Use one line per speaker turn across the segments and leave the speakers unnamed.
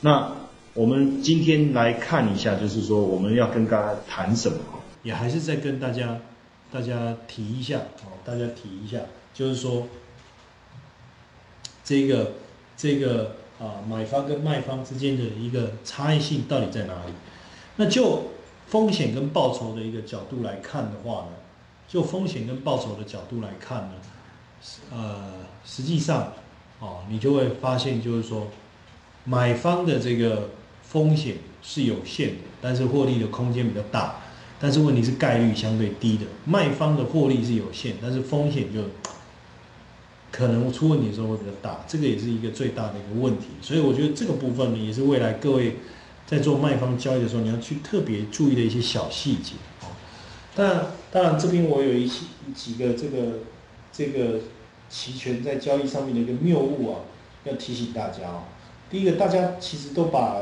那我们今天来看一下，就是说我们要跟大家谈什么？
也还是再跟大家大家提一下哦，大家提一下，就是说这个这个啊买方跟卖方之间的一个差异性到底在哪里？那就风险跟报酬的一个角度来看的话呢，就风险跟报酬的角度来看呢，呃，实际上哦，你就会发现就是说，买方的这个风险是有限的，但是获利的空间比较大。但是问题是概率相对低的，卖方的获利是有限，但是风险就可能出问题的时候会比较大，这个也是一个最大的一个问题。所以我觉得这个部分呢，也是未来各位在做卖方交易的时候，你要去特别注意的一些小细节哦。当然，当然这边我有一些几个这个这个期权在交易上面的一个谬误啊，要提醒大家哦。第一个，大家其实都把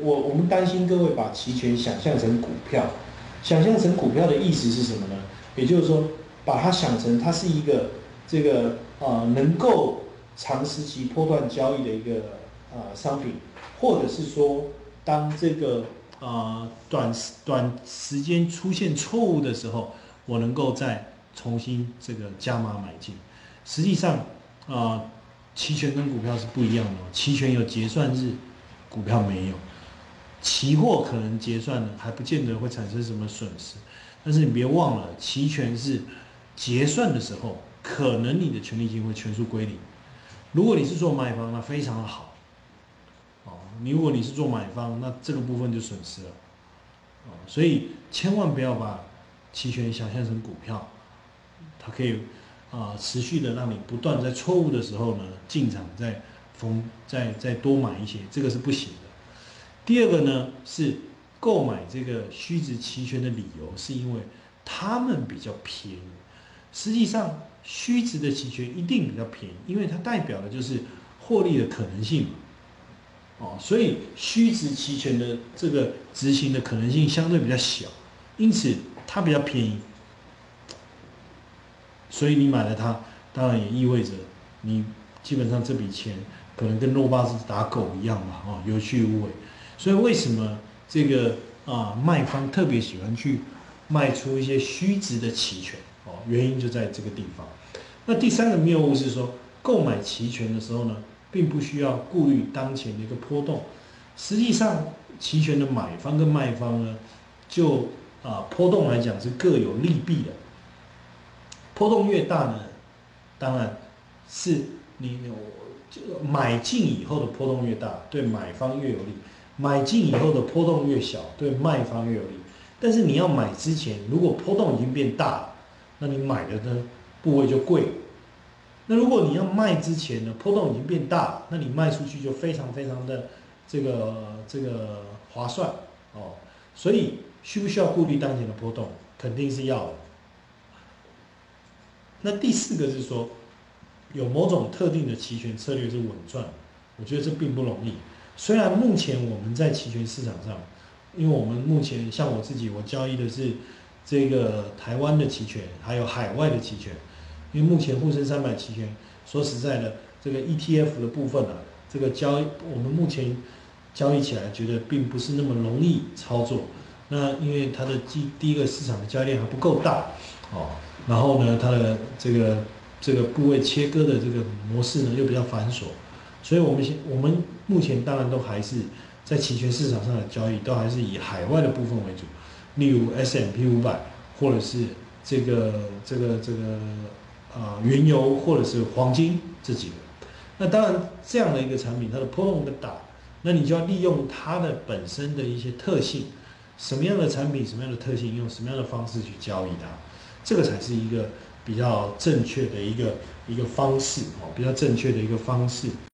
我我们担心各位把期权想象成股票。想象成股票的意思是什么呢？也就是说，把它想成它是一个这个啊能够长时期波段交易的一个啊商品，或者是说，当这个啊短短时间出现错误的时候，我能够再重新这个加码买进。实际上啊，期权跟股票是不一样的，期权有结算日，股票没有。期货可能结算了，还不见得会产生什么损失，但是你别忘了，期权是结算的时候，可能你的权利金会全数归零。如果你是做买方，那非常的好，哦，你如果你是做买方，那这个部分就损失了，哦，所以千万不要把期权想象成股票，它可以啊持续的让你不断在错误的时候呢进场再逢再再多买一些，这个是不行的。第二个呢是购买这个虚值期权的理由，是因为他们比较便宜。实际上，虚值的期权一定比较便宜，因为它代表的就是获利的可能性嘛。哦，所以虚值期权的这个执行的可能性相对比较小，因此它比较便宜。所以你买了它，当然也意味着你基本上这笔钱可能跟肉巴是打狗一样嘛，哦，有去无回。所以为什么这个啊卖方特别喜欢去卖出一些虚值的期权？哦，原因就在这个地方。那第三个谬误是说，购买期权的时候呢，并不需要顾虑当前的一个波动。实际上，期权的买方跟卖方呢，就啊波动来讲是各有利弊的。波动越大呢，当然是你有就买进以后的波动越大，对买方越有利。买进以后的波动越小，对卖方越有利。但是你要买之前，如果波动已经变大了，那你买的呢部位就贵。那如果你要卖之前呢，波动已经变大了，那你卖出去就非常非常的这个这个划算哦。所以需不需要顾虑当前的波动？肯定是要的。那第四个是说，有某种特定的期权策略是稳赚，我觉得这并不容易。虽然目前我们在期权市场上，因为我们目前像我自己，我交易的是这个台湾的期权，还有海外的期权。因为目前沪深三百期权，说实在的，这个 ETF 的部分啊，这个交易我们目前交易起来觉得并不是那么容易操作。那因为它的第第一个市场的交易量还不够大，哦，然后呢，它的这个这个部位切割的这个模式呢又比较繁琐。所以，我们现我们目前当然都还是在期权市场上的交易，都还是以海外的部分为主，例如 S M P 五百，或者是这个这个这个啊原油，或者是黄金这几个。那当然，这样的一个产品，它的波动更大，那你就要利用它的本身的一些特性，什么样的产品，什么样的特性，用什么样的方式去交易它，这个才是一个比较正确的一个一个方式哦，比较正确的一个方式。